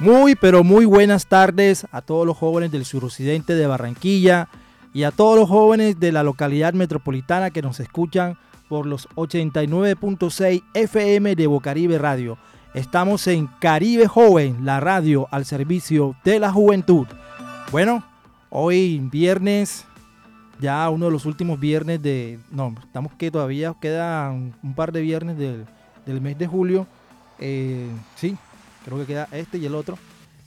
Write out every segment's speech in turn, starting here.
Muy, pero muy buenas tardes a todos los jóvenes del suroccidente de Barranquilla y a todos los jóvenes de la localidad metropolitana que nos escuchan por los 89.6 FM de Bocaribe Radio. Estamos en Caribe Joven, la radio al servicio de la juventud. Bueno, hoy viernes, ya uno de los últimos viernes de... No, estamos que todavía quedan un par de viernes del, del mes de julio. Eh, sí, creo que queda este y el otro.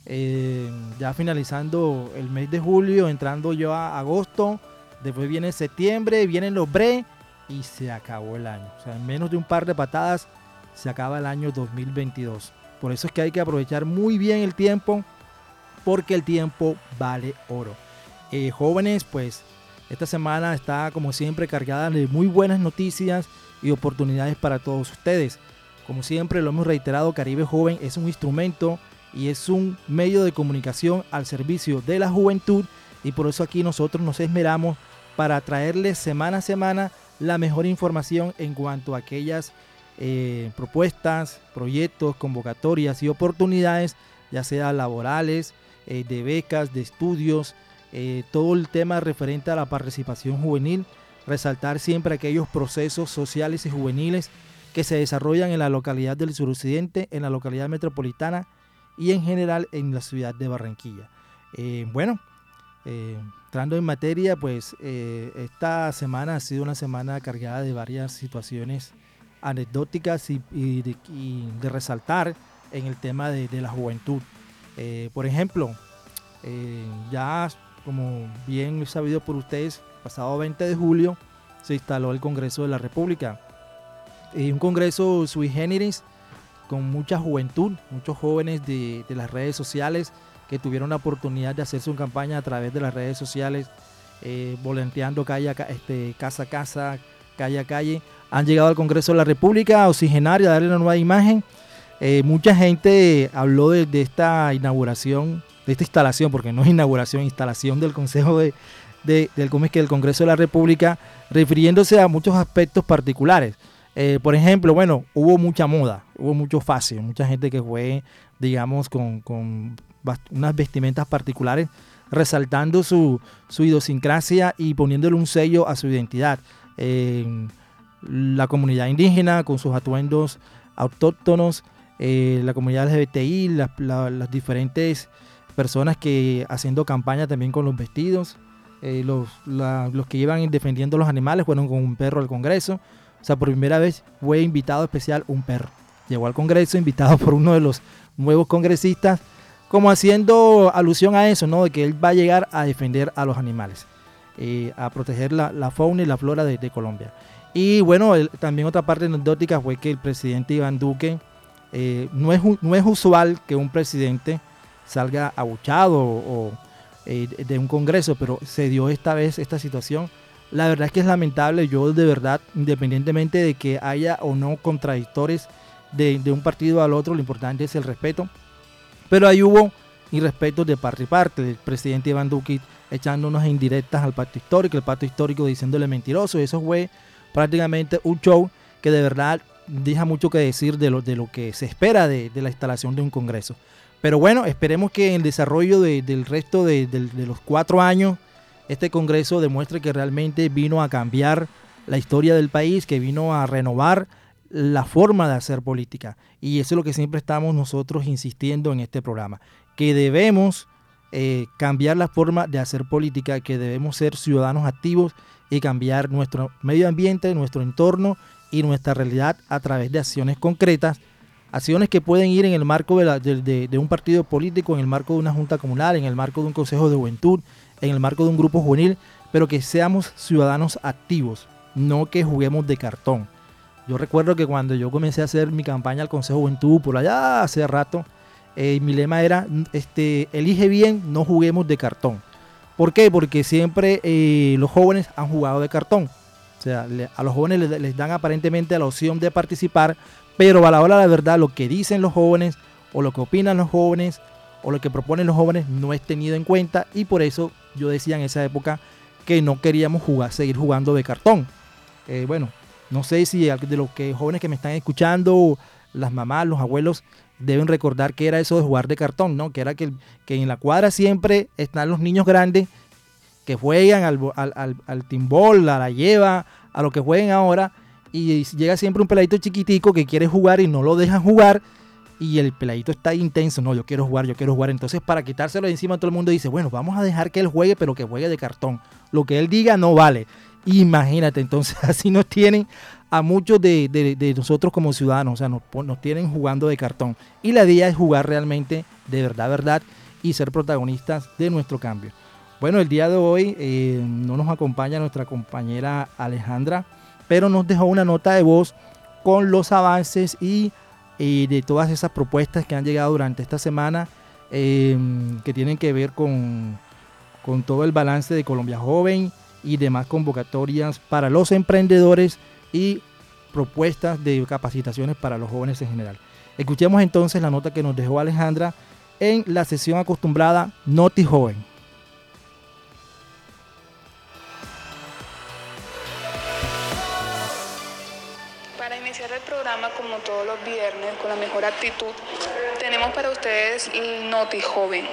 Eh, ya finalizando el mes de julio, entrando yo a agosto, después viene septiembre, vienen los bre y se acabó el año. O sea, en menos de un par de patadas se acaba el año 2022. Por eso es que hay que aprovechar muy bien el tiempo, porque el tiempo vale oro. Eh, jóvenes, pues esta semana está como siempre cargada de muy buenas noticias y oportunidades para todos ustedes. Como siempre lo hemos reiterado, Caribe Joven es un instrumento y es un medio de comunicación al servicio de la juventud y por eso aquí nosotros nos esmeramos para traerles semana a semana la mejor información en cuanto a aquellas eh, propuestas, proyectos, convocatorias y oportunidades, ya sea laborales, eh, de becas, de estudios, eh, todo el tema referente a la participación juvenil, resaltar siempre aquellos procesos sociales y juveniles que se desarrollan en la localidad del suroccidente, en la localidad metropolitana y en general en la ciudad de Barranquilla. Eh, bueno, eh, entrando en materia, pues eh, esta semana ha sido una semana cargada de varias situaciones anecdóticas y, de, resaltar en el tema de, de la juventud. por ejemplo, ya como bien sabido por ustedes, pasado 20 de julio se instaló el Congreso de la República un congreso sui generis con mucha juventud, muchos jóvenes de, las redes sociales que tuvieron la oportunidad de hacer su campaña a través de las redes sociales, eh, volanteando calle este, casa a casa, calle a calle. Han llegado al Congreso de la República a oxigenar y a darle una nueva imagen. Eh, mucha gente habló de, esta inauguración, de esta instalación, porque no es inauguración, instalación del Consejo de, del, del Congreso de la República, refiriéndose a muchos aspectos particulares. Eh, por ejemplo, bueno, hubo mucha moda, hubo mucho fácil, mucha gente que fue, digamos, con, unas vestimentas particulares, resaltando su, idiosincrasia y poniéndole un sello a su identidad. la comunidad indígena con sus atuendos autóctonos, eh, la comunidad LGBTI, las diferentes personas que haciendo campaña también con los vestidos, eh, los, los que llevan defendiendo los animales fueron con un perro al Congreso. O sea, por primera vez fue invitado especial un perro. Llegó al Congreso invitado por uno de los nuevos congresistas, como haciendo alusión a eso, ¿no? De que él va a llegar a defender a los animales, eh, a proteger la, fauna y la flora de, Colombia. Y bueno, también otra parte anecdótica fue que el presidente Iván Duque, eh, no, es, no es usual que un presidente salga abuchado o, eh, de un congreso, pero se dio esta vez esta situación la verdad es que es lamentable, yo de verdad, independientemente de que haya o no contradictores de, un partido al otro, lo importante es el respeto. Pero ahí hubo irrespetos de parte y parte, del presidente Iván Duque echándonos indirectas al pacto histórico, el pacto histórico diciéndole mentiroso. Eso fue prácticamente un show que de verdad deja mucho que decir de lo, de lo que se espera de, la instalación de un Congreso. Pero bueno, esperemos que el desarrollo del resto de los cuatro años este Congreso demuestre que realmente vino a cambiar la historia del país, que vino a renovar la forma de hacer política. Y eso es lo que siempre estamos nosotros insistiendo en este programa, que debemos eh, cambiar la forma de hacer política, que debemos ser ciudadanos activos y cambiar nuestro medio ambiente, nuestro entorno y nuestra realidad a través de acciones concretas acciones que pueden ir en el marco de, de, un partido político, en el marco de una junta comunal, en el marco de un consejo de juventud, en el marco de un grupo juvenil, pero que seamos ciudadanos activos, no que juguemos de cartón. Yo recuerdo que cuando yo comencé a hacer mi campaña al Consejo Juventud por allá hace rato, eh, mi lema era, este, elige bien, no juguemos de cartón. ¿Por qué? Porque siempre eh, los jóvenes han jugado de cartón. O sea, a los jóvenes les, dan aparentemente la opción de participar, pero a la hora de la verdad lo que dicen los jóvenes o lo que opinan los jóvenes o lo que proponen los jóvenes no es tenido en cuenta y por eso yo decía en esa época que no queríamos jugar, seguir jugando de cartón. Eh, bueno, no sé si de los que, jóvenes que me están escuchando, las mamás, los abuelos, deben recordar que era eso de jugar de cartón, ¿no? Que era que, en la cuadra siempre están los niños grandes que juegan al, al, al, timbol, a la lleva, a lo que jueguen ahora, y llega siempre un peladito chiquitico que quiere jugar y no lo dejan jugar, y el peladito está intenso, no, yo quiero jugar, yo quiero jugar. Entonces, para quitárselo de encima, todo el mundo dice, bueno, vamos a dejar que él juegue, pero que juegue de cartón. Lo que él diga no vale. Imagínate, entonces así nos tienen a muchos de, nosotros como ciudadanos, o sea, nos, nos, tienen jugando de cartón. Y la idea es jugar realmente de verdad, verdad, y ser protagonistas de nuestro cambio. Bueno, el día de hoy eh, no nos acompaña nuestra compañera Alejandra, pero nos dejó una nota de voz con los avances y de todas esas propuestas que han llegado durante esta semana, eh, que tienen que ver con, con todo el balance de Colombia Joven y demás convocatorias para los emprendedores y propuestas de capacitaciones para los jóvenes en general. Escuchemos entonces la nota que nos dejó Alejandra en la sesión acostumbrada Noti Joven. Como todos los viernes, con la mejor actitud, tenemos para ustedes Noti Joven.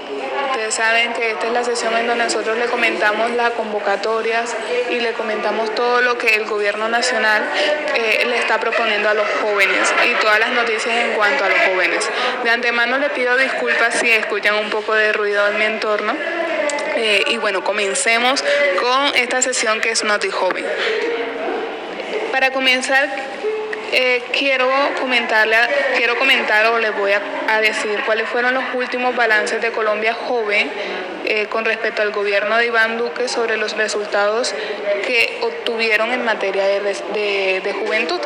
Ustedes saben que esta es la sesión en donde nosotros le comentamos las convocatorias y le comentamos todo lo que el gobierno nacional eh, le está proponiendo a los jóvenes y todas las noticias en cuanto a los jóvenes. De antemano le pido disculpas si escuchan un poco de ruido en mi entorno. Eh, y bueno, comencemos con esta sesión que es Noti Joven. Para comenzar, eh, quiero comentarle, quiero comentar o les voy a, decir cuáles fueron los últimos balances de Colombia Joven eh, con respecto al gobierno de Iván Duque sobre los resultados que obtuvieron en materia de juventud.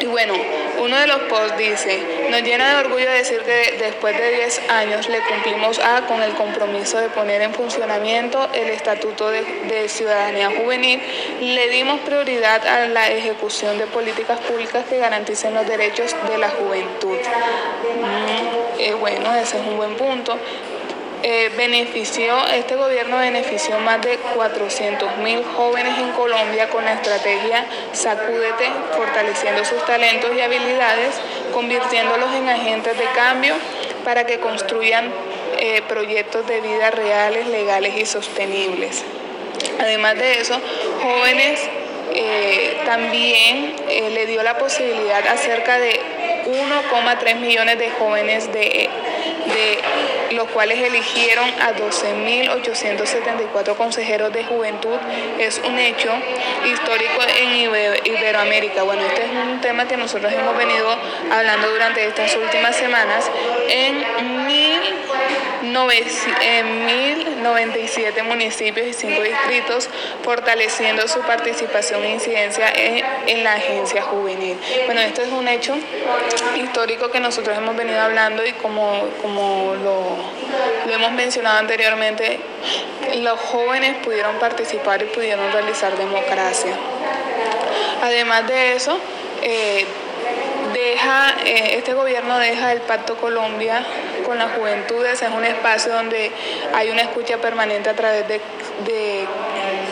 Y bueno, uno de los posts dice, nos llena de orgullo decir que después de 10 años le cumplimos a con el compromiso de poner en funcionamiento el Estatuto de, Ciudadanía Juvenil, le dimos prioridad a la ejecución de políticas públicas que garanticen los derechos de la juventud. Mm, eh, bueno, ese es un buen punto. Eh, benefició, este gobierno benefició más de 400 mil jóvenes en Colombia con la estrategia Sacúdete, fortaleciendo sus talentos y habilidades, convirtiéndolos en agentes de cambio para que construyan eh, proyectos de vida reales, legales y sostenibles. Además de eso, jóvenes eh, también le dio la posibilidad a cerca de 1,3 millones de jóvenes de los cuales eligieron a 12.874 consejeros de juventud. Es un hecho histórico en Iberoamérica. Bueno, este es un tema que nosotros hemos venido hablando durante estas últimas semanas. En, 1097 municipios y 5 distritos, fortaleciendo su participación e incidencia en, la agencia juvenil. Bueno, esto es un hecho histórico que nosotros hemos venido hablando y como, como lo hemos mencionado anteriormente, los jóvenes pudieron participar y pudieron realizar democracia. Además de eso, eh, deja, eh, este gobierno deja el Pacto Colombia con las juventudes, es un espacio donde hay una escucha permanente a través de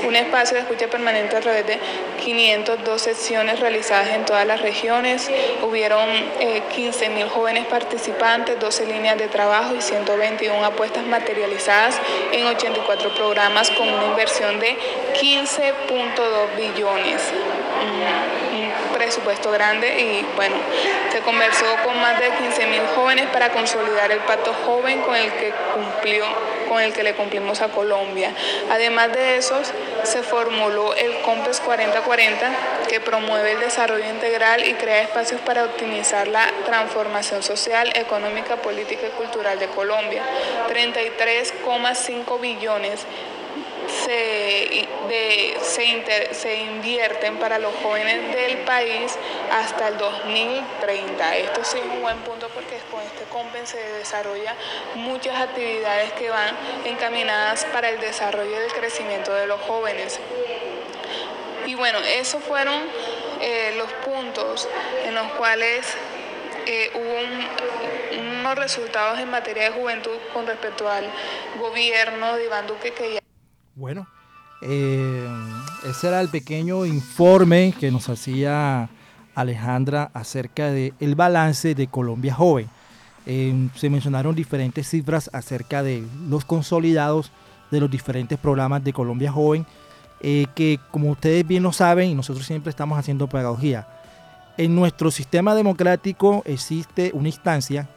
un espacio de escucha permanente a través de 502 sesiones realizadas en todas las regiones. Hubieron 15.000 eh, jóvenes participantes, 12 líneas de trabajo y 121 apuestas materializadas en 84 programas con una inversión de 15.2 billones. Un presupuesto grande y bueno, se conversó con más de 15.000 jóvenes para consolidar el pacto joven con el que cumplió con el que le cumplimos a Colombia. Además de esos, se formuló el COMPES 4040 que promueve el desarrollo integral y crea espacios para optimizar la transformación social, económica, política y cultural de Colombia. 33,5 billones se, se, invierten para los jóvenes del país hasta el 2030. Esto sí es un buen punto porque con este COMPEN se desarrolla muchas actividades que van encaminadas para el desarrollo y el crecimiento de los jóvenes. Y bueno, esos fueron eh, los puntos en los cuales eh, hubo unos resultados en materia de juventud con respecto al gobierno de Iván Duque que ya bueno, eh, ese era el pequeño informe que nos hacía Alejandra acerca del balance de Colombia Joven. Eh, se mencionaron diferentes cifras acerca de los consolidados de los diferentes programas de Colombia Joven, eh, que como ustedes bien lo saben y nosotros siempre estamos haciendo pedagogía, en nuestro sistema democrático existe una instancia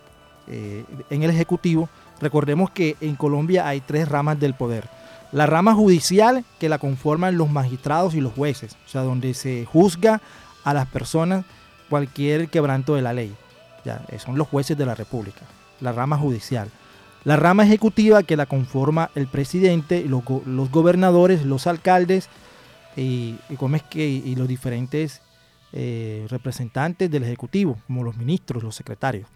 en el Ejecutivo. Recordemos que en Colombia hay tres ramas del poder la rama judicial que la conforman los magistrados y los jueces, o sea, donde se juzga a las personas cualquier quebranto de la ley. Ya, eh, son los jueces de la República, la rama judicial. La rama ejecutiva que la conforma el presidente, los, gobernadores, los alcaldes y, y los diferentes eh, representantes del Ejecutivo, como los ministros, los secretarios.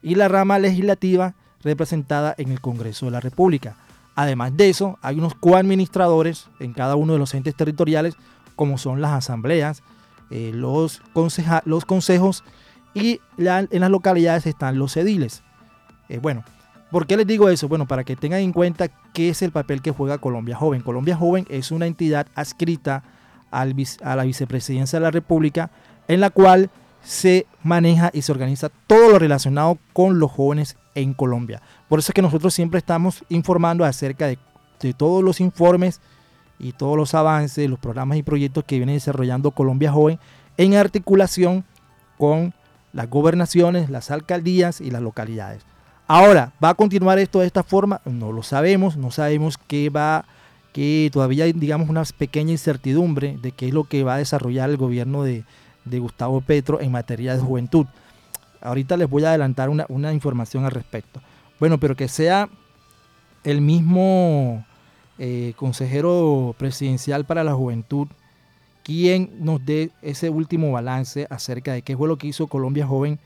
Y la rama legislativa representada en el Congreso de la República. Además de eso, hay unos coadministradores en cada uno de los entes territoriales, como son las asambleas, eh, los, consejos y en las localidades están los ediles. Eh, bueno, ¿por qué les digo eso? Bueno, para que tengan en cuenta qué es el papel que juega Colombia Joven. Colombia Joven es una entidad adscrita a la vicepresidencia de la República en la cual se maneja y se organiza todo lo relacionado con los jóvenes en Colombia. Por eso es que nosotros siempre estamos informando acerca de, todos los informes y todos los avances, los programas y proyectos que viene desarrollando Colombia Joven en articulación con las gobernaciones, las alcaldías y las localidades. Ahora, ¿va a continuar esto de esta forma? No lo sabemos, no sabemos qué va, que todavía hay, digamos, una pequeña incertidumbre de qué es lo que va a desarrollar el gobierno de, de Gustavo Petro en materia de juventud. Ahorita les voy a adelantar una, información al respecto. Bueno, pero que sea el mismo eh, consejero presidencial para la juventud quien nos dé ese último balance acerca de qué fue lo que hizo Colombia Joven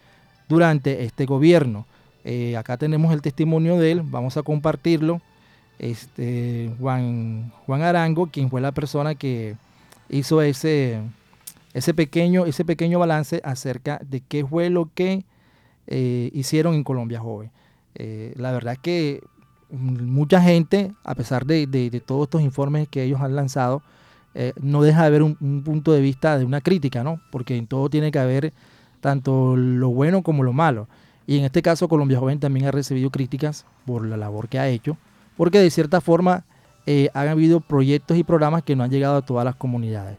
durante este gobierno. Eh, acá tenemos el testimonio de él, vamos a compartirlo. Este, Juan, Juan Arango, quien fue la persona que hizo ese, ese pequeño, ese pequeño balance acerca de qué fue lo que eh, hicieron en Colombia Joven. Eh, la verdad es que mucha gente, a pesar de, todos estos informes que ellos han lanzado, eh, no deja de ver un, punto de vista de una crítica, ¿no? Porque en todo tiene que haber tanto lo bueno como lo malo. Y en este caso Colombia Joven también ha recibido críticas por la labor que ha hecho, porque de cierta forma han habido proyectos y programas que no han llegado a todas las comunidades.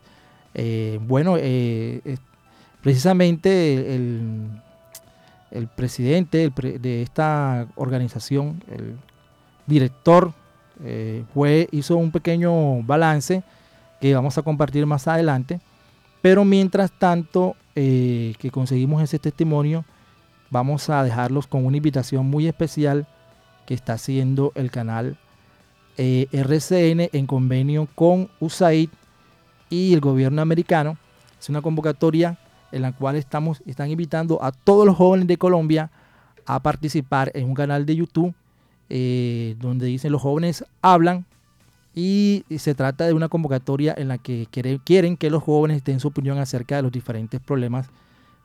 Eh, bueno, eh, precisamente el, presidente de esta organización, el director, eh, fue, hizo un pequeño balance que vamos a compartir más adelante. Pero mientras tanto que conseguimos ese testimonio, vamos a dejarlos con una invitación muy especial que está haciendo el canal RCN en convenio con USAID y el gobierno americano. Es una convocatoria en la cual estamos, están invitando a todos los jóvenes de Colombia a participar en un canal de YouTube eh, donde dicen los jóvenes hablan y se trata de una convocatoria en la que quieren que los jóvenes den su opinión acerca de los diferentes problemas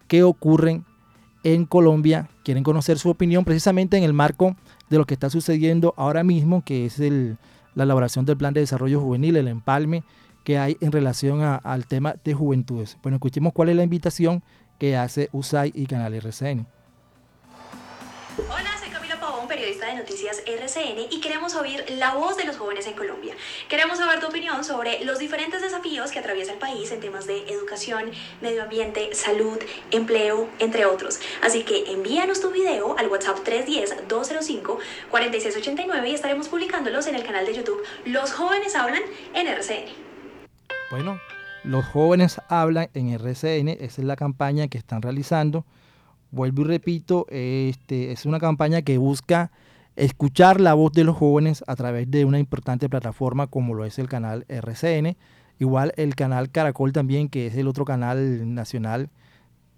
que ocurren en Colombia. Quieren conocer su opinión precisamente en el marco de lo que está sucediendo ahora mismo, que es la elaboración del Plan de Desarrollo Juvenil, el empalme que hay en relación al tema de juventudes. Bueno, escuchemos cuál es la invitación que hace USAI y Canal RCN. Hola, soy Camila Pavón, periodista de noticias RCN y queremos oír la voz de los jóvenes en Colombia. Queremos saber tu opinión sobre los diferentes desafíos que atraviesa el país en temas de educación, medio ambiente, salud, empleo, entre otros. Así que envíanos tu video al WhatsApp 310-205-4689 y estaremos publicándolos en el canal de YouTube Los jóvenes hablan en RCN. Bueno, los jóvenes hablan en RCN, esa es la campaña que están realizando. Vuelvo y repito, este, es una campaña que busca escuchar la voz de los jóvenes a través de una importante plataforma como lo es el canal RCN. Igual el canal Caracol también, que es el otro canal nacional.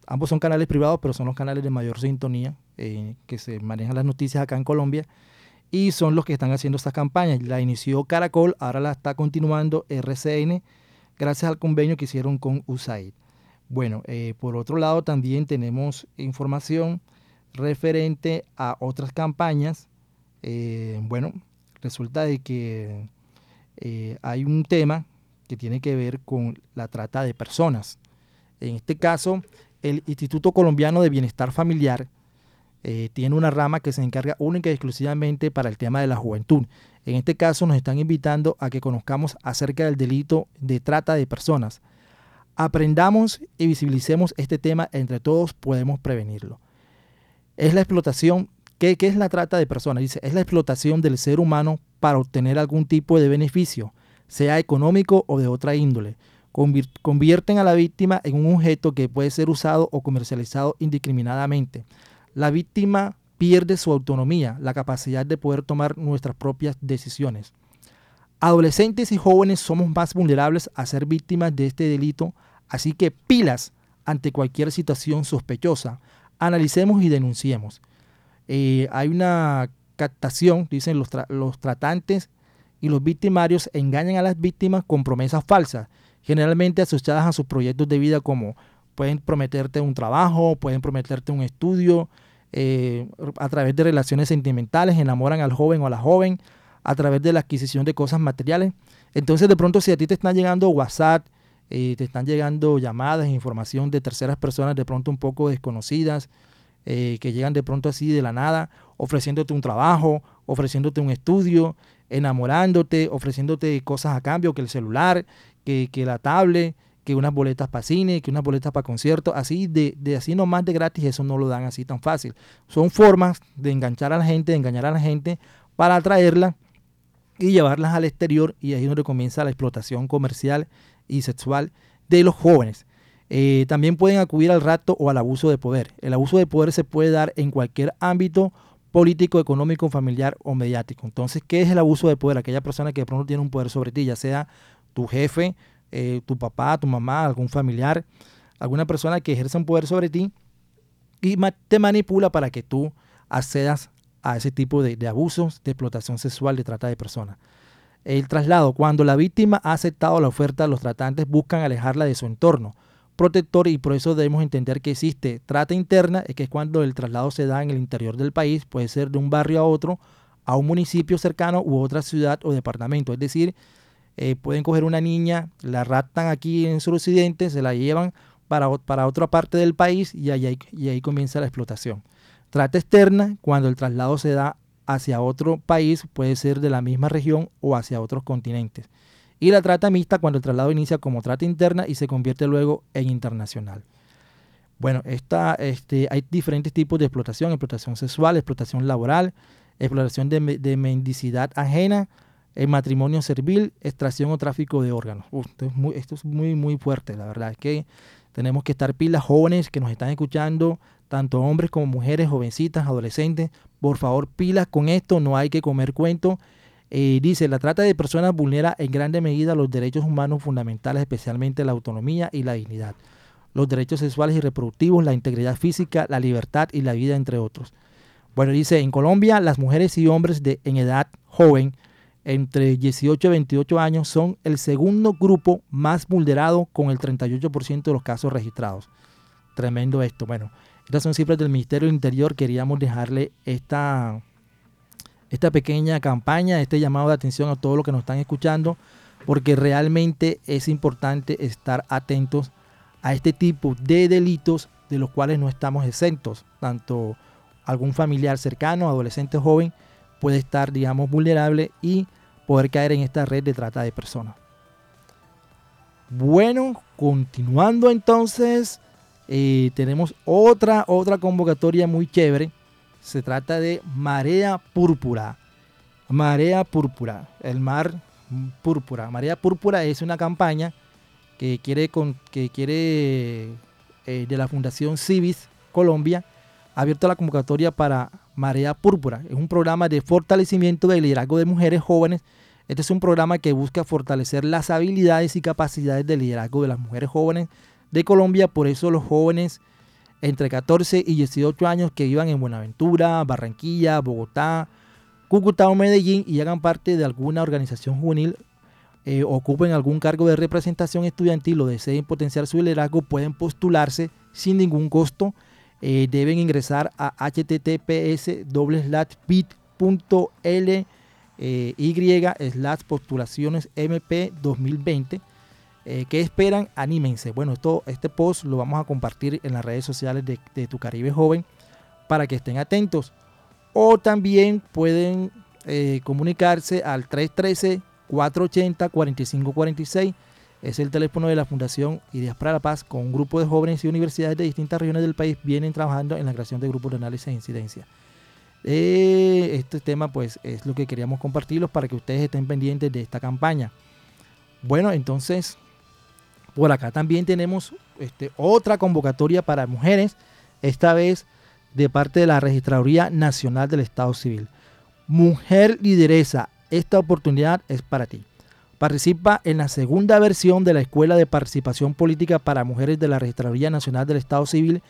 Ambos son canales privados, pero son los canales de mayor sintonía eh, que se manejan las noticias acá en Colombia. Y son los que están haciendo estas campañas. La inició Caracol, ahora la está continuando RCN gracias al convenio que hicieron con USAID. Bueno, eh, por otro lado también tenemos información referente a otras campañas. Eh, bueno, resulta de que eh, hay un tema que tiene que ver con la trata de personas. En este caso, el Instituto Colombiano de Bienestar Familiar tiene una rama que se encarga única y exclusivamente para el tema de la juventud. En este caso nos están invitando a que conozcamos acerca del delito de trata de personas. Aprendamos y visibilicemos este tema, entre todos podemos prevenirlo. Es la explotación, ¿qué, es la trata de personas? Dice, es la explotación del ser humano para obtener algún tipo de beneficio, sea económico o de otra índole. Convierten a la víctima en un objeto que puede ser usado o comercializado indiscriminadamente. La víctima pierde su autonomía, la capacidad de poder tomar nuestras propias decisiones. Adolescentes y jóvenes somos más vulnerables a ser víctimas de este delito, así que pilas ante cualquier situación sospechosa. Analicemos y denunciemos. Eh, hay una captación, dicen los, los tratantes y los victimarios engañan a las víctimas con promesas falsas, generalmente asociadas a sus proyectos de vida como pueden prometerte un trabajo, pueden prometerte un estudio, eh, a través de relaciones sentimentales, enamoran al joven o a la joven, a través de la adquisición de cosas materiales. Entonces de pronto si a ti te están llegando WhatsApp, eh, te están llegando llamadas, información de terceras personas de pronto un poco desconocidas, eh, que llegan de pronto así de la nada, ofreciéndote un trabajo, ofreciéndote un estudio, enamorándote, ofreciéndote cosas a cambio, que el celular, que, que la tablet, que unas boletas para cine, que unas boletas para conciertos, así de, de así nomás de gratis, eso no lo dan así tan fácil. Son formas de enganchar a la gente, de engañar a la gente para atraerla y llevarlas al exterior y ahí es donde comienza la explotación comercial y sexual de los jóvenes. Eh, también pueden acudir al rato o al abuso de poder. El abuso de poder se puede dar en cualquier ámbito político, económico, familiar o mediático. Entonces, ¿qué es el abuso de poder? Aquella persona que de pronto tiene un poder sobre ti, ya sea tu jefe, eh, tu papá, tu mamá, algún familiar, alguna persona que ejerza un poder sobre ti y te manipula para que tú accedas a ese tipo de, abusos, de explotación sexual, de trata de personas. El traslado, cuando la víctima ha aceptado la oferta, los tratantes buscan alejarla de su entorno protector y por eso debemos entender que existe trata interna, que es cuando el traslado se da en el interior del país, puede ser de un barrio a otro, a un municipio cercano u otra ciudad o departamento. Es decir, eh, pueden coger una niña, la raptan aquí en suroccidente, se la llevan para, para otra parte del país y ahí, y comienza la explotación. Trata externa, cuando el traslado se da hacia otro país, puede ser de la misma región o hacia otros continentes. Y la trata mixta, cuando el traslado inicia como trata interna y se convierte luego en internacional. Bueno, esta, este, hay diferentes tipos de explotación, explotación sexual, explotación laboral, explotación de, de mendicidad ajena, el matrimonio servil, extracción o tráfico de órganos. esto, es muy, esto es muy, muy fuerte, la verdad es que tenemos que estar pilas jóvenes que nos están escuchando, tanto hombres como mujeres, jovencitas, adolescentes. Por favor, pilas con esto, no hay que comer cuento. Eh, dice, la trata de personas vulnera en grande medida los derechos humanos fundamentales, especialmente la autonomía y la dignidad, los derechos sexuales y reproductivos, la integridad física, la libertad y la vida, entre otros. Bueno, dice, en Colombia las mujeres y hombres de, en edad joven entre 18 y 28 años son el segundo grupo más vulnerado con el 38% de los casos registrados. Tremendo esto. Bueno, estas son cifras del Ministerio del Interior. Queríamos dejarle esta, esta pequeña campaña, este llamado de atención a todos los que nos están escuchando, porque realmente es importante estar atentos a este tipo de delitos de los cuales no estamos exentos, tanto algún familiar cercano, adolescente joven, puede estar, digamos, vulnerable y poder caer en esta red de trata de personas. Bueno, continuando entonces, eh, tenemos otra, otra convocatoria muy chévere. Se trata de Marea Púrpura. Marea Púrpura, el mar púrpura. Marea Púrpura es una campaña que quiere, con, que quiere eh, de la Fundación Civis Colombia, ha abierto la convocatoria para Marea Púrpura. Es un programa de fortalecimiento del liderazgo de mujeres jóvenes. Este es un programa que busca fortalecer las habilidades y capacidades de liderazgo de las mujeres jóvenes de Colombia. Por eso los jóvenes entre 14 y 18 años que vivan en Buenaventura, Barranquilla, Bogotá, Cúcuta o Medellín y hagan parte de alguna organización juvenil, eh, ocupen algún cargo de representación estudiantil o deseen potenciar su liderazgo, pueden postularse sin ningún costo. Eh, deben ingresar a https bit.ly eh, slash postulaciones mp 2020 eh, ¿Qué esperan? Anímense. Bueno, esto, este post lo vamos a compartir en las redes sociales de, Tu Caribe Joven para que estén atentos. O también pueden eh, comunicarse al 313-480-4546. Es el teléfono de la Fundación Ideas para la Paz con un grupo de jóvenes y universidades de distintas regiones del país vienen trabajando en la creación de grupos de análisis e incidencia. Eh, este tema pues es lo que queríamos compartirlos para que ustedes estén pendientes de esta campaña. Bueno, entonces por acá también tenemos este, otra convocatoria para mujeres, esta vez de parte de la Registraduría Nacional del Estado Civil. Mujer lideresa, esta oportunidad es para ti. Participa en la segunda versión de la Escuela de Participación Política para Mujeres de la Registraduría Nacional del Estado Civil,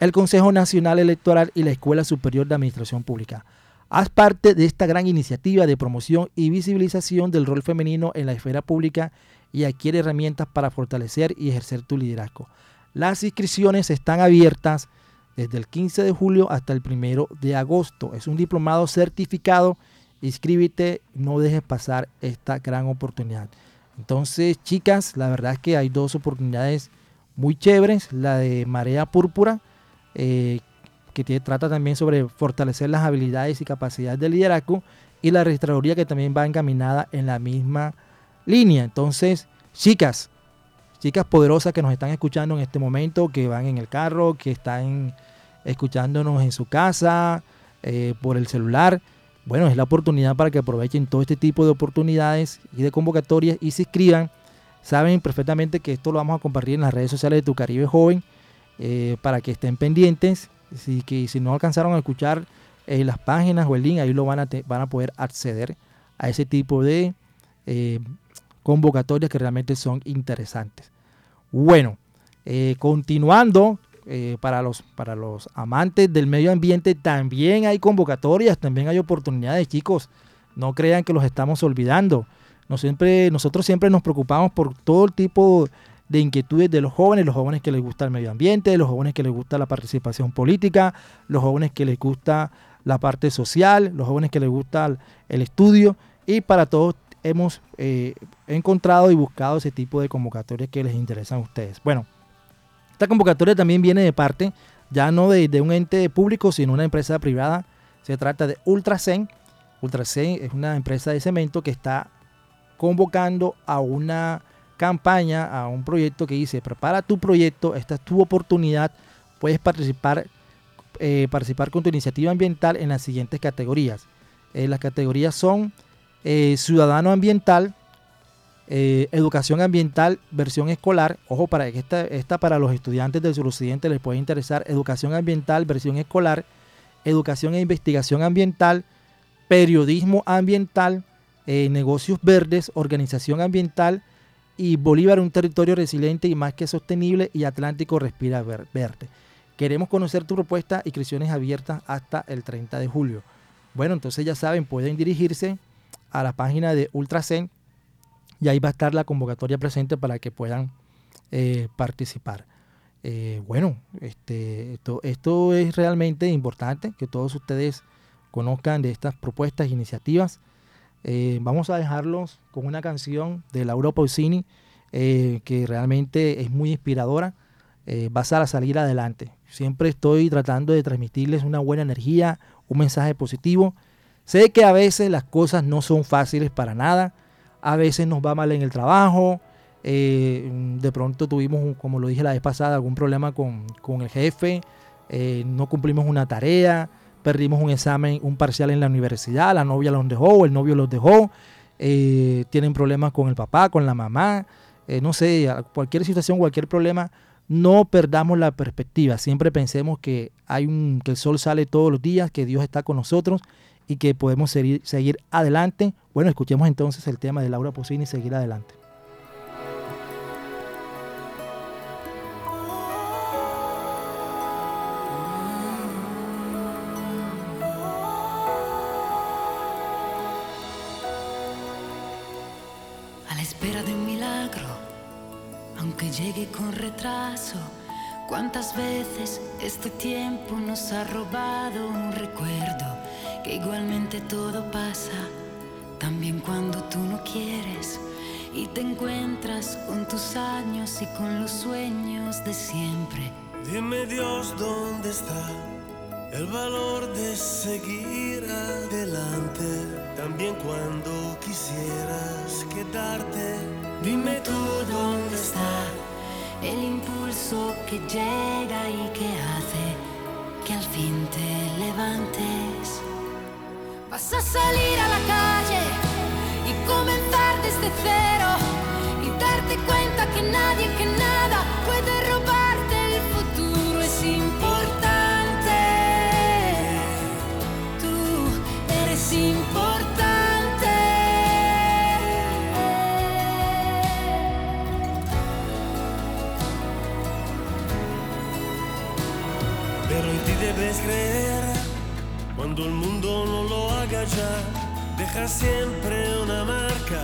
el Consejo Nacional Electoral y la Escuela Superior de Administración Pública. Haz parte de esta gran iniciativa de promoción y visibilización del rol femenino en la esfera pública y adquiere herramientas para fortalecer y ejercer tu liderazgo. Las inscripciones están abiertas desde el 15 de julio hasta el 1 de agosto. Es un diplomado certificado. Inscríbete, no dejes pasar esta gran oportunidad. Entonces, chicas, la verdad es que hay dos oportunidades muy chéveres. La de Marea Púrpura, eh, que trata también sobre fortalecer las habilidades y capacidades de liderazgo. Y la registraduría que también va encaminada en la misma línea. Entonces, chicas, chicas poderosas que nos están escuchando en este momento, que van en el carro, que están escuchándonos en su casa, eh, por el celular. Bueno, es la oportunidad para que aprovechen todo este tipo de oportunidades y de convocatorias y se inscriban. Saben perfectamente que esto lo vamos a compartir en las redes sociales de Tu Caribe Joven eh, para que estén pendientes. Así que si no alcanzaron a escuchar eh, las páginas o el link, ahí lo van a, van a poder acceder a ese tipo de convocatorias que realmente son interesantes. Bueno, eh, continuando, eh, para, los, para los amantes del medio ambiente también hay convocatorias, también hay oportunidades, chicos. No crean que los estamos olvidando. siempre, nosotros siempre nos preocupamos por todo el tipo de inquietudes de los jóvenes, los jóvenes que les gusta el medio ambiente, los jóvenes que les gusta la participación política, los jóvenes que les gusta la parte social, los jóvenes que les gusta el estudio y para todos hemos eh, encontrado y buscado ese tipo de convocatorias que les interesan a ustedes. Bueno, esta convocatoria también viene de parte, ya no de, un ente público, sino una empresa privada. Se trata de Ultracen. Ultracen es una empresa de cemento que está convocando a una campaña, a un proyecto que dice, prepara tu proyecto, esta es tu oportunidad, puedes participar, eh, participar con tu iniciativa ambiental en las siguientes categorías. Eh, las categorías son eh, ciudadano ambiental, eh, educación ambiental, versión escolar. Ojo, para que esta, esta para los estudiantes del suroccidente les puede interesar. Educación ambiental, versión escolar, educación e investigación ambiental, periodismo ambiental, eh, negocios verdes, organización ambiental y Bolívar un territorio resiliente y más que sostenible y Atlántico respira verde. Queremos conocer tu propuesta, inscripciones abiertas hasta el 30 de julio. Bueno, entonces ya saben, pueden dirigirse a la página de Ultracen y ahí va a estar la convocatoria presente para que puedan eh, participar. Eh, bueno, este, esto, es realmente importante que todos ustedes conozcan de estas propuestas e iniciativas. Eh, vamos a dejarlos con una canción de Laura Pausini que realmente es muy inspiradora. vas a salir adelante. Siempre estoy tratando de transmitirles una buena energía, un mensaje positivo Sé que a veces las cosas no son fáciles para nada, a veces nos va mal en el trabajo, eh, de pronto tuvimos, como lo dije la vez pasada, algún problema con, el jefe, eh, no cumplimos una tarea, perdimos un examen, un parcial en la universidad, la novia los dejó, el novio los dejó, eh, tienen problemas con el papá, con la mamá, no sé, cualquier situación, cualquier problema, no perdamos la perspectiva, siempre pensemos que, hay un, que el sol sale todos los días, que Dios está con nosotros y que podemos seguir, seguir adelante. Bueno, escuchemos entonces el tema de Laura Posini y seguir adelante. llegue con retraso. ¿Cuántas veces este tiempo nos ha robado un recuerdo? Igualmente todo pasa, también cuando tú no quieres. Y te encuentras con tus años y con los sueños de siempre. Dime Dios dónde está el valor de seguir adelante. También cuando quisieras quedarte. Dime tú dónde está el impulso que llega y que hace que al fin te levantes. Vas a salir a la calle y comenzar desde cero y darte cuenta que nadie, que nada puede robarte el futuro. Es importante. Tú eres importante. debes creer cuando el mundo no lo haga ya. Deja siempre una marca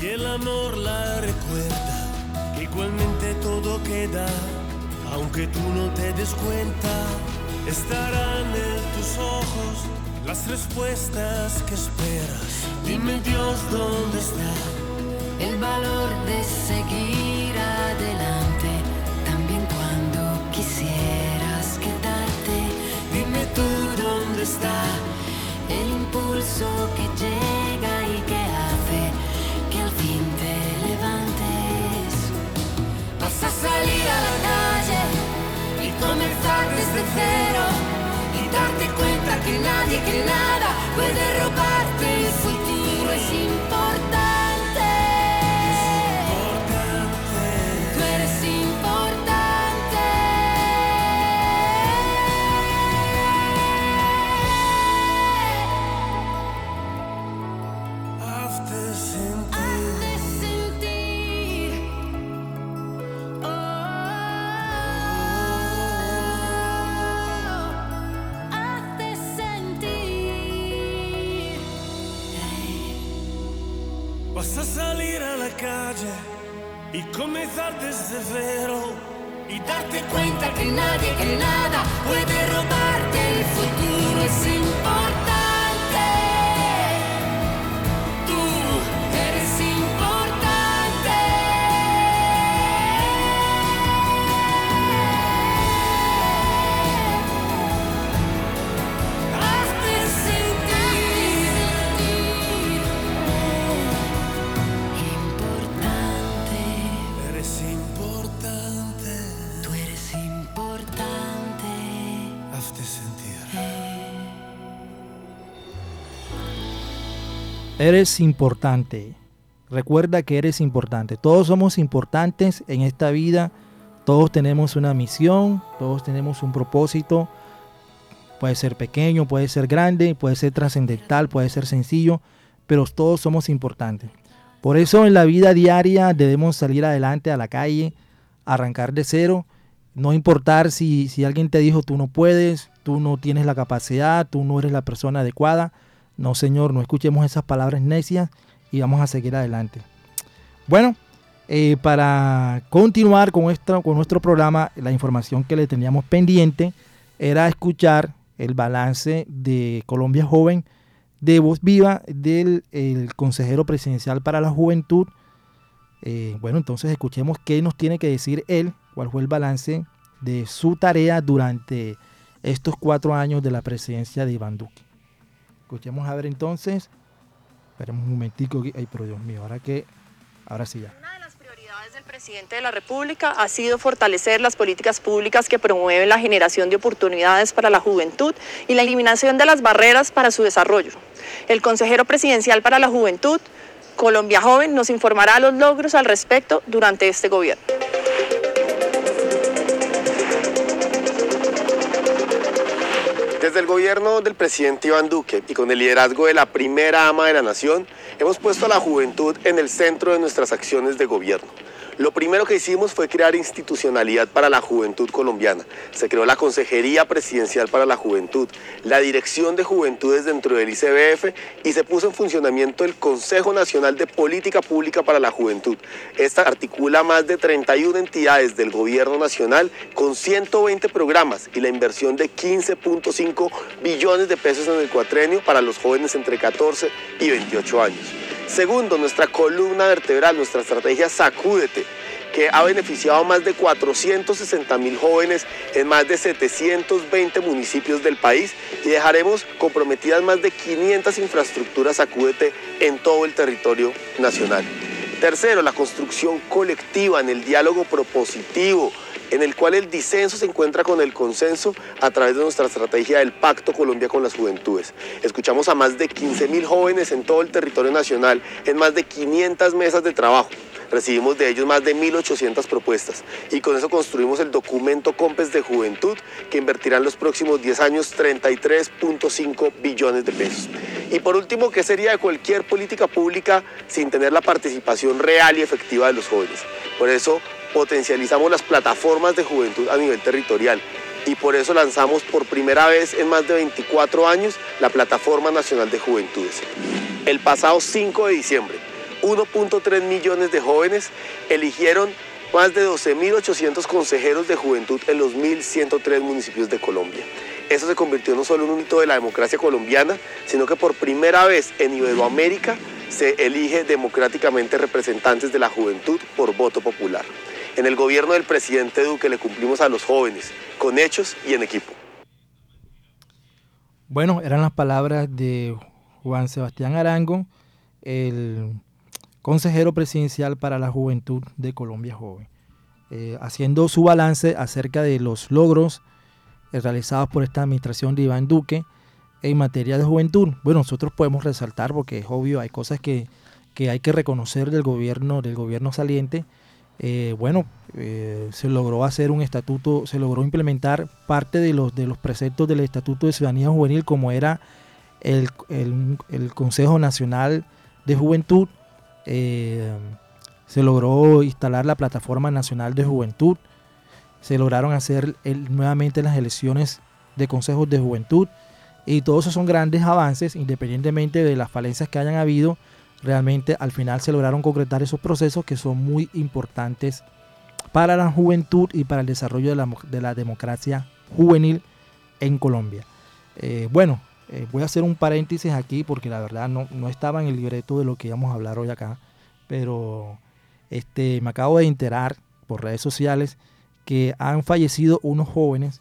y el amor la recuerda. Igualmente todo queda, aunque tú no te des cuenta. Estarán en tus ojos las respuestas que esperas. Dime Dios dónde está el valor de seguir que nadie, desde cero y darte cuenta que nadie, que nada puede robarte el futuro es Eres importante. Recuerda que eres importante. Todos somos importantes en esta vida. Todos tenemos una misión. Todos tenemos un propósito. Puede ser pequeño, puede ser grande, puede ser trascendental, puede ser sencillo. Pero todos somos importantes. Por eso en la vida diaria debemos salir adelante a la calle, arrancar de cero. No importar si, si alguien te dijo tú no puedes, tú no tienes la capacidad, tú no eres la persona adecuada no, Señor, no escuchemos esas palabras necias y vamos a seguir adelante. Bueno, eh, para continuar con, con nuestro programa, la información que le teníamos pendiente era escuchar el balance de Colombia Joven de voz viva del consejero presidencial para la juventud. Eh, bueno, entonces escuchemos qué nos tiene que decir él, cuál fue el balance de su tarea durante estos cuatro años de la presidencia de Iván Duque. Escuchemos a ver entonces. Esperemos un momentico. Ay, pero Dios mío, ahora que. Ahora sí ya. Del presidente de la República ha sido fortalecer las políticas públicas que promueven la generación de oportunidades para la juventud y la eliminación de las barreras para su desarrollo. El consejero presidencial para la juventud, Colombia Joven, nos informará los logros al respecto durante este gobierno. Desde el gobierno del presidente Iván Duque y con el liderazgo de la primera ama de la nación, hemos puesto a la juventud en el centro de nuestras acciones de gobierno. Lo primero que hicimos fue crear institucionalidad para la juventud colombiana. Se creó la Consejería Presidencial para la Juventud, la Dirección de Juventudes dentro del ICBF y se puso en funcionamiento el Consejo Nacional de Política Pública para la Juventud. Esta articula más de 31 entidades del gobierno nacional con 120 programas y la inversión de 15.5 billones de pesos en el cuatrenio para los jóvenes entre 14 y 28 años. Segundo, nuestra columna vertebral, nuestra estrategia Sacúdete, que ha beneficiado a más de 460 mil jóvenes en más de 720 municipios del país y dejaremos comprometidas más de 500 infraestructuras Sacúdete en todo el territorio nacional. Tercero, la construcción colectiva en el diálogo propositivo, en el cual el disenso se encuentra con el consenso a través de nuestra estrategia del Pacto Colombia con las Juventudes. Escuchamos a más de 15 mil jóvenes en todo el territorio nacional, en más de 500 mesas de trabajo. Recibimos de ellos más de 1.800 propuestas y con eso construimos el documento COMPES de Juventud que invertirá en los próximos 10 años 33.5 billones de pesos. Y por último, ¿qué sería de cualquier política pública sin tener la participación real y efectiva de los jóvenes? Por eso potencializamos las plataformas de juventud a nivel territorial y por eso lanzamos por primera vez en más de 24 años la Plataforma Nacional de Juventudes. El pasado 5 de diciembre, 1.3 millones de jóvenes eligieron más de 12.800 consejeros de juventud en los 1.103 municipios de Colombia. Eso se convirtió no solo en un hito de la democracia colombiana, sino que por primera vez en Iberoamérica se elige democráticamente representantes de la juventud por voto popular. En el gobierno del presidente Duque le cumplimos a los jóvenes, con hechos y en equipo. Bueno, eran las palabras de Juan Sebastián Arango, el consejero presidencial para la juventud de Colombia Joven, eh, haciendo su balance acerca de los logros eh, realizados por esta administración de Iván Duque en materia de juventud. Bueno, nosotros podemos resaltar, porque es obvio, hay cosas que, que hay que reconocer del gobierno, del gobierno saliente. Eh, bueno, eh, se logró hacer un estatuto, se logró implementar parte de los, de los preceptos del Estatuto de Ciudadanía Juvenil, como era el, el- Consejo Nacional de Juventud. Eh, se logró instalar la Plataforma Nacional de Juventud. Se lograron hacer nuevamente las elecciones de consejos de juventud. Y todos esos son grandes avances, independientemente de las falencias que hayan habido. Realmente al final se lograron concretar esos procesos que son muy importantes para la juventud y para el desarrollo de la, de la democracia juvenil en Colombia. Eh, bueno, eh, voy a hacer un paréntesis aquí porque la verdad no, no estaba en el libreto de lo que íbamos a hablar hoy acá, pero este, me acabo de enterar por redes sociales que han fallecido unos jóvenes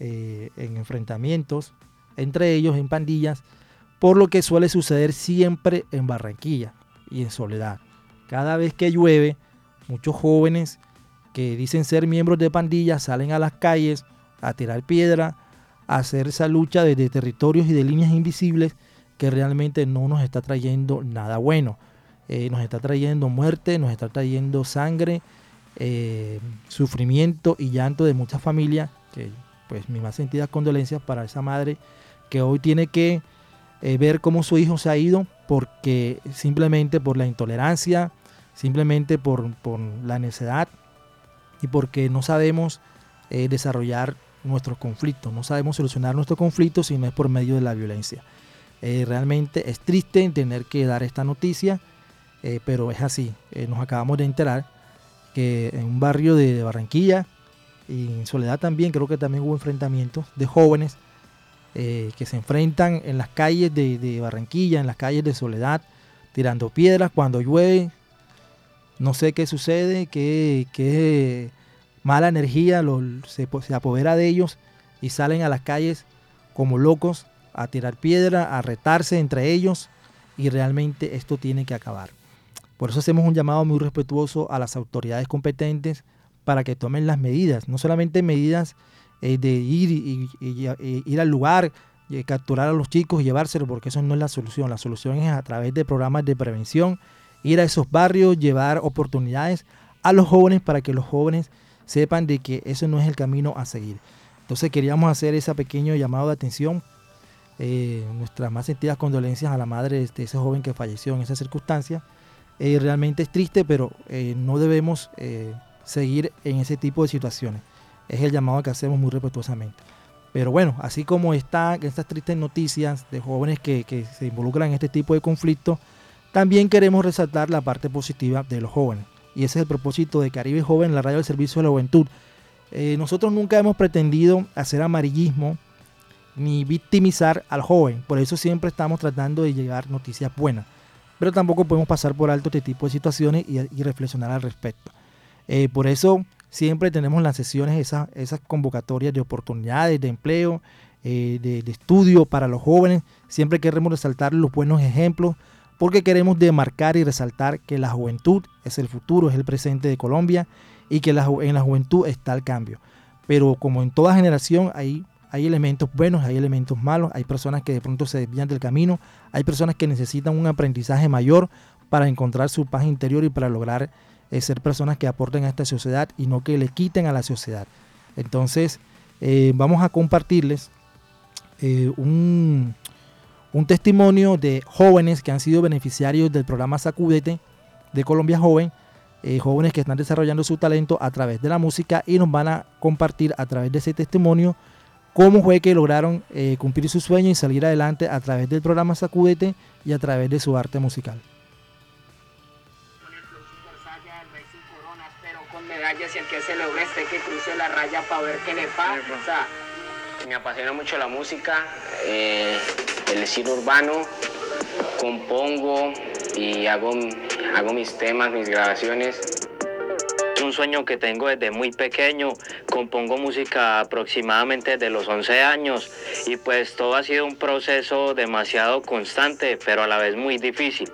eh, en enfrentamientos, entre ellos en pandillas, por lo que suele suceder siempre en Barranquilla y en Soledad. Cada vez que llueve, muchos jóvenes que dicen ser miembros de pandillas salen a las calles a tirar piedra, a hacer esa lucha desde territorios y de líneas invisibles que realmente no nos está trayendo nada bueno. Eh, nos está trayendo muerte, nos está trayendo sangre, eh, sufrimiento y llanto de muchas familias. Que, pues mis más sentidas condolencias para esa madre que hoy tiene que eh, ver cómo su hijo se ha ido porque simplemente por la intolerancia, simplemente por, por la necedad y porque no sabemos eh, desarrollar nuestros conflictos, no sabemos solucionar nuestros conflictos si no es por medio de la violencia. Eh, realmente es triste tener que dar esta noticia, pero es así. Nos acabamos de enterar que en un barrio de Barranquilla y en Soledad también creo que también hubo enfrentamientos de jóvenes eh, que se enfrentan en las calles de, Barranquilla, en las calles de Soledad, tirando piedras cuando llueve. No sé qué sucede, qué, mala energía lo- se, se apodera de ellos y salen a las calles como locos a tirar piedra, a retarse entre ellos y realmente esto tiene que acabar. Por eso hacemos un llamado muy respetuoso a las autoridades competentes para que tomen las medidas, no solamente medidas eh, de ir, y, ir al lugar, y capturar a los chicos y llevárselos, porque eso no es la solución. La solución es a través de programas de prevención, ir a esos barrios, llevar oportunidades a los jóvenes para que los jóvenes sepan de que eso no es el camino a seguir. Entonces queríamos hacer ese pequeño llamado de atención, eh, nuestras más sentidas condolencias a la madre de ese joven que falleció en esa circunstancia. Eh, realmente es triste, pero eh, no debemos seguir en ese tipo de situaciones. Es el llamado que hacemos muy respetuosamente. Pero bueno, así como están estas tristes noticias de jóvenes que, que se involucran en este tipo de conflictos, también queremos resaltar la parte positiva de los jóvenes. Y ese es el propósito de Caribe Joven, la radio del servicio de la juventud. Eh, nosotros nunca hemos pretendido hacer amarillismo ni victimizar al joven. Por eso siempre estamos tratando de llegar noticias buenas. Pero tampoco podemos pasar por alto este tipo de situaciones y, reflexionar al respecto. Eh, por eso siempre tenemos las sesiones, esas, convocatorias de oportunidades, de empleo, eh, de, de, estudio para los jóvenes. Siempre queremos resaltar los buenos ejemplos porque queremos demarcar y resaltar que la juventud es el futuro, es el presente de Colombia y que en la juventud está el cambio. Pero como en toda generación hay, hay elementos buenos, hay elementos malos, hay personas que de pronto se desvían del camino, hay personas que necesitan un aprendizaje mayor para encontrar su paz interior y para lograr eh, ser personas que aporten a esta sociedad y no que le quiten a la sociedad. Entonces, eh, vamos a compartirles eh, un, un testimonio de jóvenes que han sido beneficiarios del programa Sacúdete de Colombia Joven, jóvenes que están desarrollando su talento a través de la música y nos van a compartir a través de ese testimonio cómo fue que lograron cumplir su sueño y salir adelante a través del programa Sacúdete y a través de su arte musical. Medallas y el que se logre este que cruce la raya para ver qué le pasa. Me apasiona mucho la música, eh, el estilo urbano, compongo y hago, hago mis temas, mis grabaciones. Un sueño que tengo desde muy pequeño, compongo música aproximadamente desde los 11 años y pues todo ha sido un proceso demasiado constante, pero a la vez muy difícil,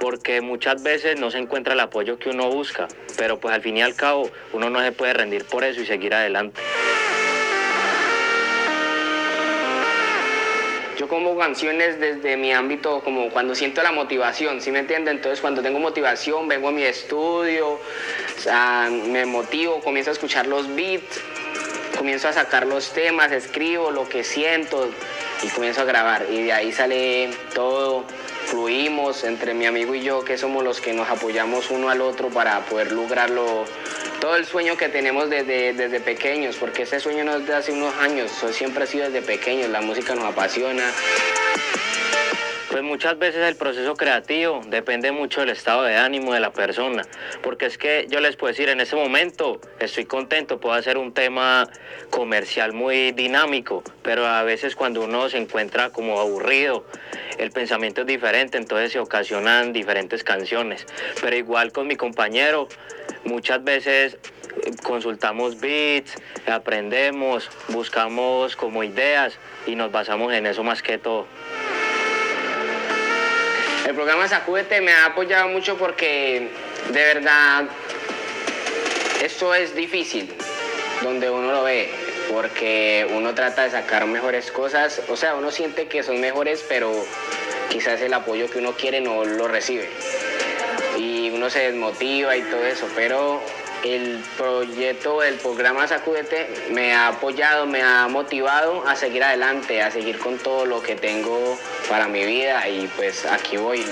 porque muchas veces no se encuentra el apoyo que uno busca, pero pues al fin y al cabo uno no se puede rendir por eso y seguir adelante. Yo como canciones desde mi ámbito, como cuando siento la motivación, ¿sí me entiende? Entonces cuando tengo motivación, vengo a mi estudio, me motivo, comienzo a escuchar los beats, comienzo a sacar los temas, escribo lo que siento y comienzo a grabar. Y de ahí sale todo, fluimos entre mi amigo y yo, que somos los que nos apoyamos uno al otro para poder lograrlo todo el sueño que tenemos desde, desde pequeños, porque ese sueño no es de hace unos años, eso siempre ha sido desde pequeños, la música nos apasiona. Pues muchas veces el proceso creativo depende mucho del estado de ánimo de la persona, porque es que yo les puedo decir, en ese momento estoy contento, puedo hacer un tema comercial muy dinámico, pero a veces cuando uno se encuentra como aburrido, el pensamiento es diferente, entonces se ocasionan diferentes canciones, pero igual con mi compañero, muchas veces eh, consultamos beats, aprendemos, buscamos como ideas y nos basamos en eso más que todo. El programa Sacúdete me ha apoyado mucho porque de verdad esto es difícil donde uno lo ve, porque uno trata de sacar mejores cosas, o sea, uno siente que son mejores, pero quizás el apoyo que uno quiere no lo recibe. Y uno se desmotiva y todo eso, pero el proyecto, el programa Sacúdete me ha apoyado, me ha motivado a seguir adelante, a seguir con todo lo que tengo para mi vida y pues aquí voy.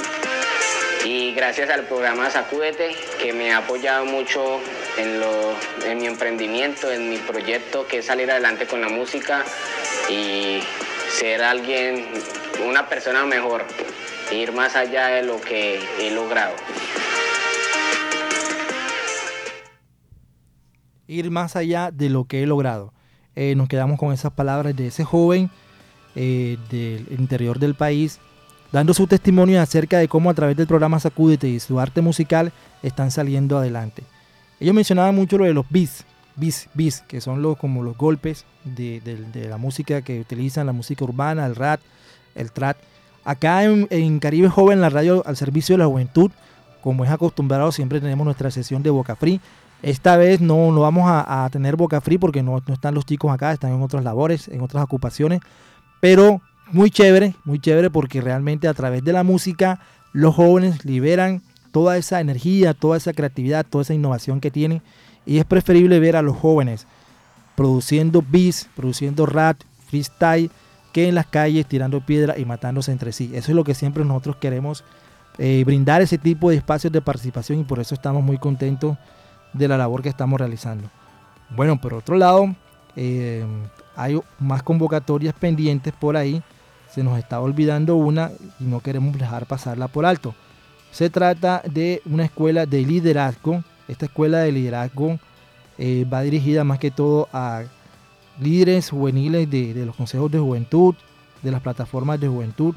Y gracias al programa Sacúdete que me ha apoyado mucho en, lo, en mi emprendimiento, en mi proyecto que es salir adelante con la música y ser alguien, una persona mejor, ir más allá de lo que he logrado. Ir más allá de lo que he logrado. Eh, nos quedamos con esas palabras de ese joven eh, del interior del país, dando su testimonio acerca de cómo a través del programa Sacúdete y su arte musical están saliendo adelante. Ellos mencionaban mucho lo de los beats, bis, bis, que son los, como los golpes de, la música que utilizan, la música urbana, el rap, el trap. Acá en Caribe Joven, la radio al servicio de la juventud, como es acostumbrado, siempre tenemos nuestra sesión de Boca Free. Esta vez no, no vamos a, tener Boca Free porque no, no están los chicos acá, están en otras labores, en otras ocupaciones. Pero muy chévere, muy chévere porque realmente a través de la música los jóvenes liberan toda esa energía, toda esa creatividad, toda esa innovación que tienen. Y es preferible ver a los jóvenes produciendo beats, produciendo rap, freestyle, que en las calles tirando piedra y matándose entre sí. Eso es lo que siempre nosotros queremos eh, brindar ese tipo de espacios de participación y por eso estamos muy contentos de la labor que estamos realizando. Bueno, por otro lado, eh, hay más convocatorias pendientes por ahí. Se nos está olvidando una y no queremos dejar pasarla por alto. Se trata de una escuela de liderazgo. Esta escuela de liderazgo eh, va dirigida más que todo a líderes juveniles de, de los consejos de juventud, de las plataformas de juventud.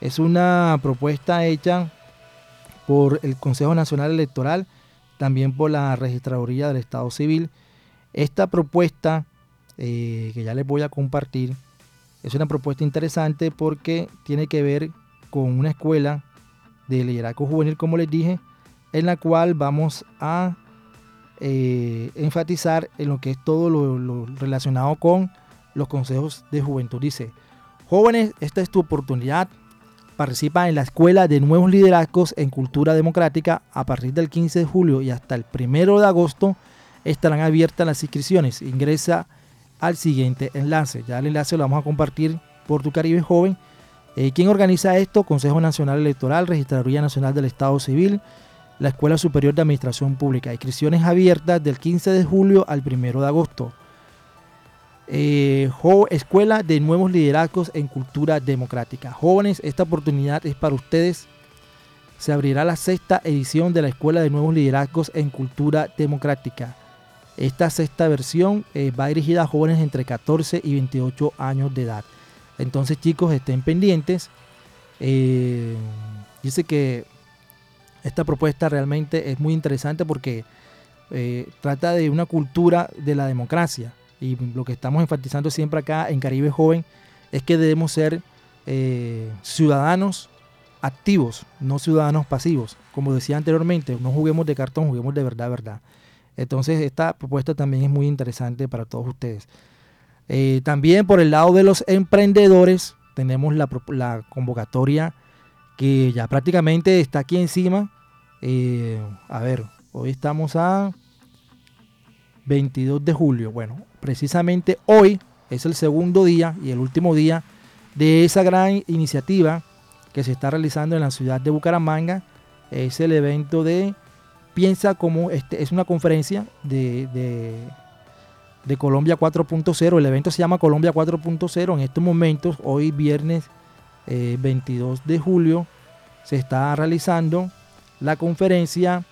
Es una propuesta hecha por el Consejo Nacional Electoral, también por la Registraduría del Estado Civil. Esta propuesta, eh, que ya les voy a compartir, es una propuesta interesante porque tiene que ver con una escuela de liderazgo juvenil, como les dije, en la cual vamos a eh, enfatizar en lo que es todo lo, lo relacionado con los consejos de juventud. Dice, jóvenes, esta es tu oportunidad. Participa en la Escuela de Nuevos Liderazgos en Cultura Democrática a partir del 15 de julio y hasta el 1 de agosto estarán abiertas las inscripciones. Ingresa al siguiente enlace. Ya el enlace lo vamos a compartir por tu Caribe Joven. Eh, ¿Quién organiza esto? Consejo Nacional Electoral, Registraduría Nacional del Estado Civil, la Escuela Superior de Administración Pública. Inscripciones abiertas del 15 de julio al 1 de agosto. Eh, Escuela de Nuevos Liderazgos en Cultura Democrática. Jóvenes, esta oportunidad es para ustedes. Se abrirá la sexta edición de la Escuela de Nuevos Liderazgos en Cultura Democrática. Esta sexta versión eh, va dirigida a jóvenes entre 14 y 28 años de edad. Entonces chicos, estén pendientes. Eh, dice que esta propuesta realmente es muy interesante porque trata de una cultura de la democracia. Y lo que estamos enfatizando siempre acá en Caribe Joven es que debemos ser eh, ciudadanos activos, no ciudadanos pasivos. Como decía anteriormente, no juguemos de cartón, juguemos de verdad, verdad. Entonces esta propuesta también es muy interesante para todos ustedes. Eh, también por el lado de los emprendedores tenemos la, convocatoria que ya prácticamente está aquí encima. Eh, a ver, hoy estamos a 22 de julio. Bueno, precisamente hoy es el segundo día y el último día de esa gran iniciativa que se está realizando en la ciudad de Bucaramanga. Es el evento de Piensa como, este, es una conferencia de, de, Colombia 4.0. El evento se llama Colombia 4.0. En estos momentos, hoy viernes eh, 22 de julio, se está realizando la conferencia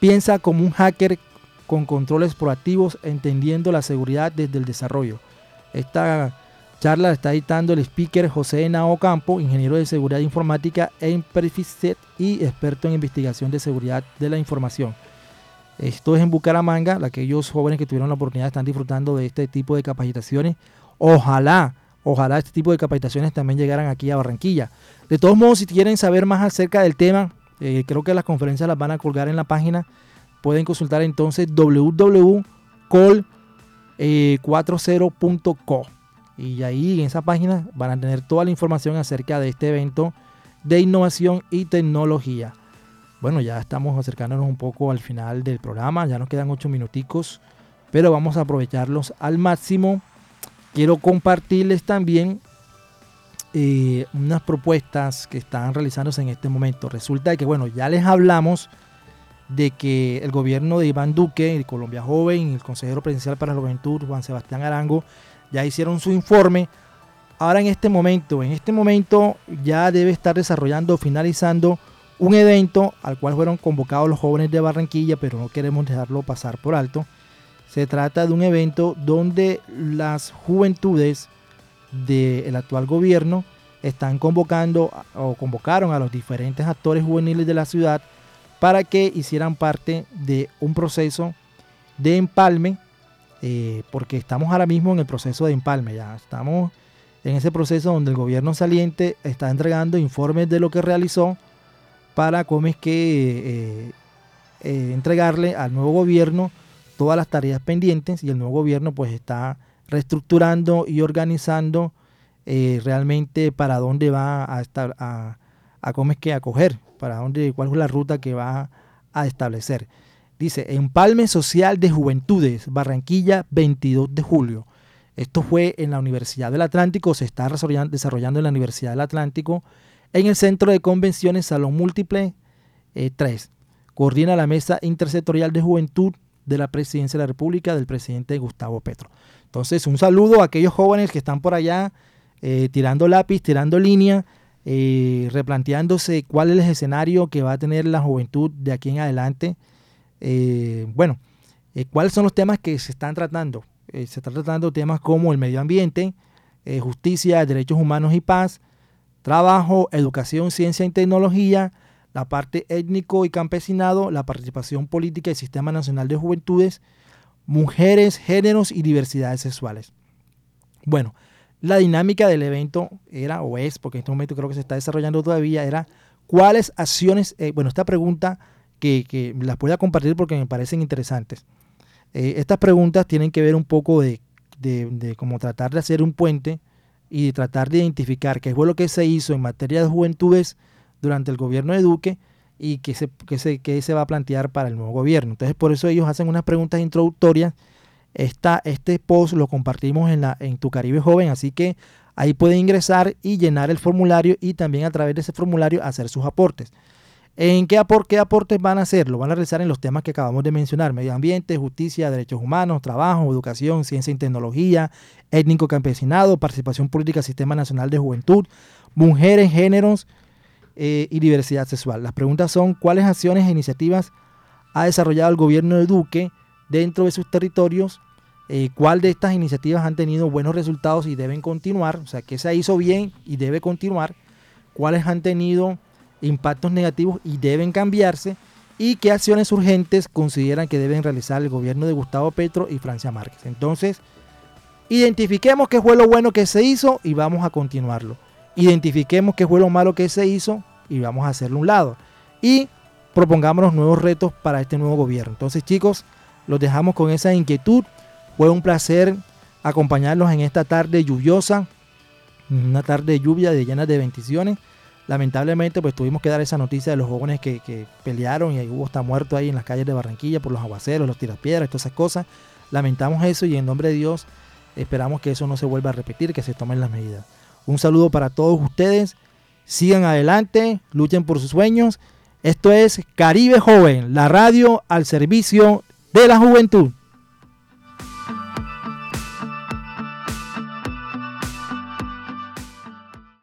Piensa como un hacker con controles proactivos, entendiendo la seguridad desde el desarrollo. Esta charla la está editando el speaker José Henao Campo, ingeniero de seguridad informática en Perficet y experto en investigación de seguridad de la información. Esto es en Bucaramanga, aquellos jóvenes que tuvieron la oportunidad están disfrutando de este tipo de capacitaciones. Ojalá, ojalá este tipo de capacitaciones también llegaran aquí a Barranquilla. De todos modos, si quieren saber más acerca del tema, eh, creo que las conferencias las van a colgar en la página. Pueden consultar entonces www.col40.co y ahí en esa página van a tener toda la información acerca de este evento de innovación y tecnología. Bueno, ya estamos acercándonos un poco al final del programa, ya nos quedan ocho minuticos, pero vamos a aprovecharlos al máximo. Quiero compartirles también eh, unas propuestas que están realizándose en este momento. Resulta que, bueno, ya les hablamos de que el gobierno de Iván Duque, el Colombia Joven, el consejero presidencial para la juventud, Juan Sebastián Arango, ya hicieron su informe. Ahora en este momento, en este momento ya debe estar desarrollando, finalizando un evento al cual fueron convocados los jóvenes de Barranquilla, pero no queremos dejarlo pasar por alto. Se trata de un evento donde las juventudes del actual gobierno están convocando o convocaron a los diferentes actores juveniles de la ciudad para que hicieran parte de un proceso de empalme eh, porque estamos ahora mismo en el proceso de empalme, ya estamos en ese proceso donde el gobierno saliente está entregando informes de lo que realizó para cómo es que entregarle al nuevo gobierno todas las tareas pendientes y el nuevo gobierno pues está reestructurando y organizando eh, realmente para dónde va a estar a, a cómo es que acoger, para dónde, cuál es la ruta que va a establecer. Dice, Empalme Social de Juventudes, Barranquilla, 22 de julio. Esto fue en la Universidad del Atlántico, se está desarrollando en la Universidad del Atlántico, en el Centro de Convenciones Salón Múltiple 3. Eh, Coordina la Mesa Intersectorial de Juventud de la Presidencia de la República del presidente Gustavo Petro. Entonces, un saludo a aquellos jóvenes que están por allá eh, tirando lápiz, tirando línea, eh, replanteándose cuál es el escenario que va a tener la juventud de aquí en adelante. Eh, bueno, cuáles son los temas que se están tratando. se están tratando temas como el medio ambiente, justicia, derechos humanos y paz, trabajo, educación, ciencia y tecnología, la parte étnico y campesinado, la participación política y Sistema Nacional de Juventudes, mujeres, géneros y diversidades sexuales. Bueno, la dinámica del evento era, o es, porque en este momento creo que se está desarrollando todavía, era cuáles acciones, eh, bueno, esta pregunta que, que, las voy a compartir porque me parecen interesantes. Eh, estas preguntas tienen que ver un poco de, de, cómo tratar de hacer un puente y de tratar de identificar qué fue lo que se hizo en materia de juventudes durante el gobierno de Duque y qué se, se, se va a plantear para el nuevo gobierno. Entonces, por eso ellos hacen unas preguntas introductorias. Esta, este post lo compartimos en, la, en Tu Caribe Joven, así que ahí pueden ingresar y llenar el formulario y también a través de ese formulario hacer sus aportes. ¿En qué, qué aportes van a hacer? Lo van a realizar en los temas que acabamos de mencionar, medio ambiente, justicia, derechos humanos, trabajo, educación, ciencia y tecnología, étnico campesinado, participación política, sistema nacional de juventud, mujeres, géneros, eh, y diversidad sexual. Las preguntas son cuáles acciones e iniciativas ha desarrollado el gobierno de Duque dentro de sus territorios, eh, cuál de estas iniciativas han tenido buenos resultados y deben continuar, o sea, qué se hizo bien y debe continuar, cuáles han tenido impactos negativos y deben cambiarse, y qué acciones urgentes consideran que deben realizar el gobierno de Gustavo Petro y Francia Márquez. Entonces, identifiquemos qué fue lo bueno que se hizo y vamos a continuarlo. Identifiquemos qué fue lo malo que se hizo y vamos a hacerlo a un lado. Y propongamos nuevos retos para este nuevo gobierno. Entonces, chicos, los dejamos con esa inquietud. Fue un placer acompañarlos en esta tarde lluviosa, una tarde de lluvia de llenas de bendiciones. Lamentablemente, pues tuvimos que dar esa noticia de los jóvenes que, pelearon y hubo hasta muerto ahí en las calles de Barranquilla por los aguaceros, los tirapiedras, todas esas cosas. Lamentamos eso y en nombre de Dios esperamos que eso no se vuelva a repetir, que se tomen las medidas. Un saludo para todos ustedes sigan adelante, luchen por sus sueños. Esto es Caribe Joven, la radio al servicio de la juventud.